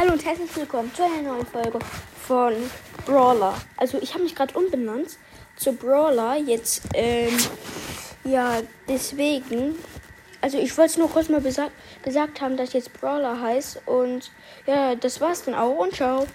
Hallo und herzlich willkommen zu einer neuen Folge von Brawler. Also ich habe mich gerade umbenannt zu Brawler. Jetzt, ähm, ja, deswegen. Also ich wollte es nur kurz mal gesagt haben, dass ich jetzt Brawler heißt. Und ja, das war's dann auch und ciao.